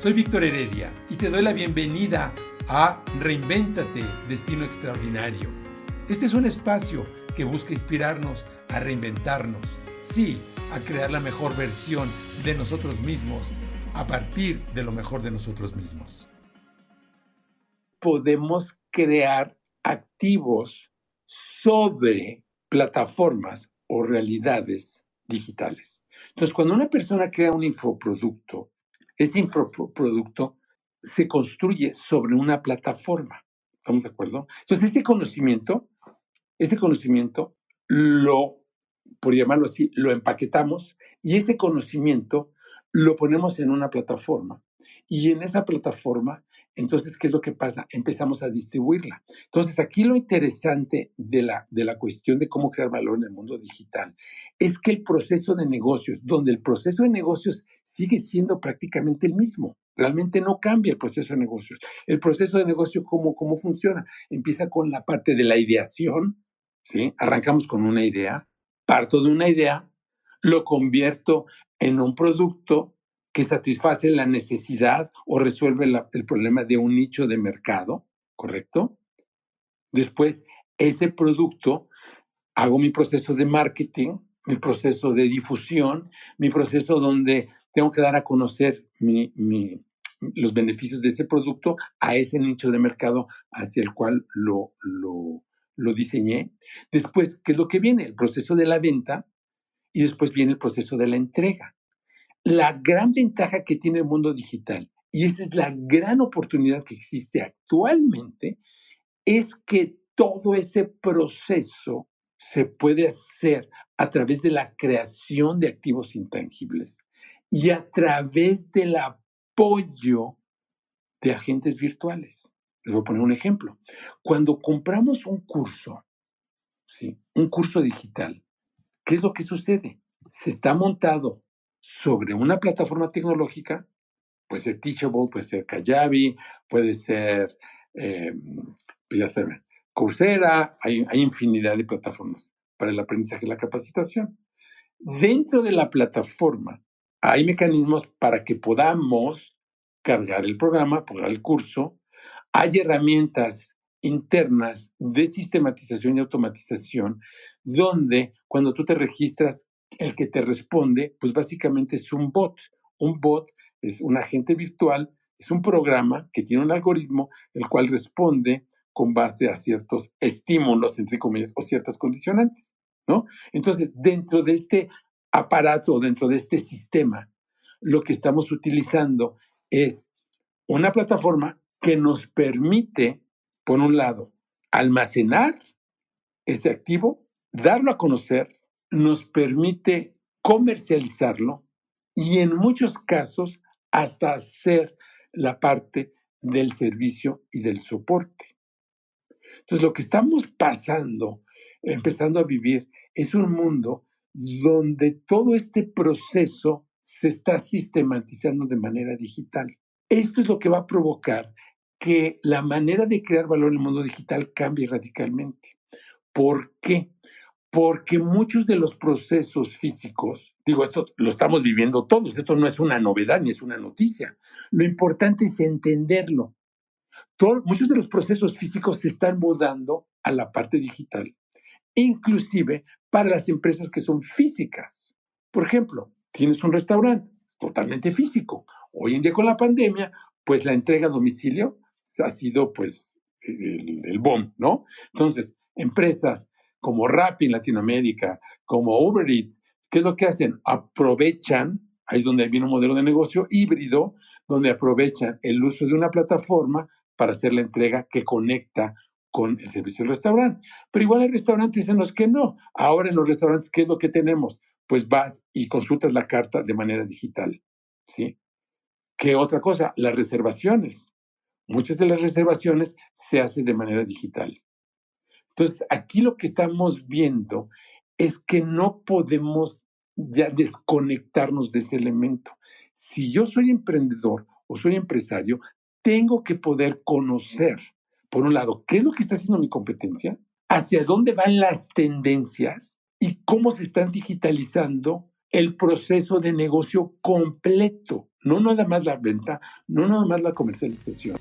Soy Víctor Heredia y te doy la bienvenida a Reinvéntate, Destino Extraordinario. Este es un espacio que busca inspirarnos a reinventarnos, sí, a crear la mejor versión de nosotros mismos a partir de lo mejor de nosotros mismos. Podemos crear activos sobre plataformas o realidades digitales. Entonces, cuando una persona crea un infoproducto, ese infoproducto se construye sobre una plataforma. ¿Estamos de acuerdo? Entonces, este conocimiento, este conocimiento lo, por llamarlo así, lo empaquetamos y ese conocimiento lo ponemos en una plataforma. Y en esa plataforma entonces, ¿qué es lo que pasa? Empezamos a distribuirla. Entonces, aquí lo interesante de la, de la cuestión de cómo crear valor en el mundo digital es que el proceso de negocios, donde el proceso de negocios sigue siendo prácticamente el mismo, realmente no cambia el proceso de negocios. El proceso de negocio, ¿cómo, cómo funciona? Empieza con la parte de la ideación, ¿sí? Arrancamos con una idea, parto de una idea, lo convierto en un producto, que satisface la necesidad o resuelve el problema de un nicho de mercado, ¿correcto? Después, ese producto, hago mi proceso de marketing, mi proceso de difusión, mi proceso donde tengo que dar a conocer los beneficios de ese producto a ese nicho de mercado hacia el cual lo, lo, lo diseñé. Después, ¿qué es lo que viene? El proceso de la venta y después viene el proceso de la entrega la gran ventaja que tiene el mundo digital, y esa es la gran oportunidad que existe actualmente, es que todo ese proceso se puede hacer a través de la creación de activos intangibles y a través del apoyo de agentes virtuales. Les voy a poner un ejemplo. Cuando compramos un curso, ¿sí? un curso digital, ¿qué es lo que sucede? Se está montado sobre una plataforma tecnológica, puede ser Teachable, puede ser Kajabi, puede ser, eh, pues ya saben, Coursera, hay, hay infinidad de plataformas para el aprendizaje y la capacitación. Dentro de la plataforma hay mecanismos para que podamos cargar el programa, cargar el curso. Hay herramientas internas de sistematización y automatización donde cuando tú te registras el que te responde, pues básicamente es un bot. Un bot es un agente virtual, es un programa que tiene un algoritmo el cual responde con base a ciertos estímulos, entre comillas, o ciertas condicionantes, ¿no? Entonces, dentro de este aparato, dentro de este sistema, lo que estamos utilizando es una plataforma que nos permite, por un lado, almacenar este activo, darlo a conocer nos permite comercializarlo y en muchos casos hasta hacer la parte del servicio y del soporte. Entonces, lo que estamos pasando, empezando a vivir, es un mundo donde todo este proceso se está sistematizando de manera digital. Esto es lo que va a provocar que la manera de crear valor en el mundo digital cambie radicalmente. ¿Por qué? Porque muchos de los procesos físicos, digo, esto lo estamos viviendo todos, esto no es una novedad ni es una noticia, lo importante es entenderlo. muchos de los procesos físicos se están mudando a la parte digital, inclusive para las empresas que son físicas. Por ejemplo, tienes un restaurante totalmente físico. Hoy en día con la pandemia, pues la entrega a domicilio ha sido pues el, el boom, ¿no? Entonces, empresas como Rappi en Latinoamérica, como Uber Eats, ¿qué es lo que hacen? Aprovechan, ahí es donde viene un modelo de negocio híbrido, donde aprovechan el uso de una plataforma para hacer la entrega que conecta con el servicio del restaurante. Pero igual hay restaurantes en los que no. Ahora en los restaurantes, ¿qué es lo que tenemos? Pues vas y consultas la carta de manera digital. ¿Sí? ¿Qué otra cosa? Las reservaciones. Muchas de las reservaciones se hacen de manera digital. Entonces, aquí lo que estamos viendo es que no podemos ya desconectarnos de ese elemento. Si yo soy emprendedor o soy empresario, tengo que poder conocer, por un lado, qué es lo que está haciendo mi competencia, hacia dónde van las tendencias y cómo se están digitalizando el proceso de negocio completo, no nada más la venta, no nada más la comercialización.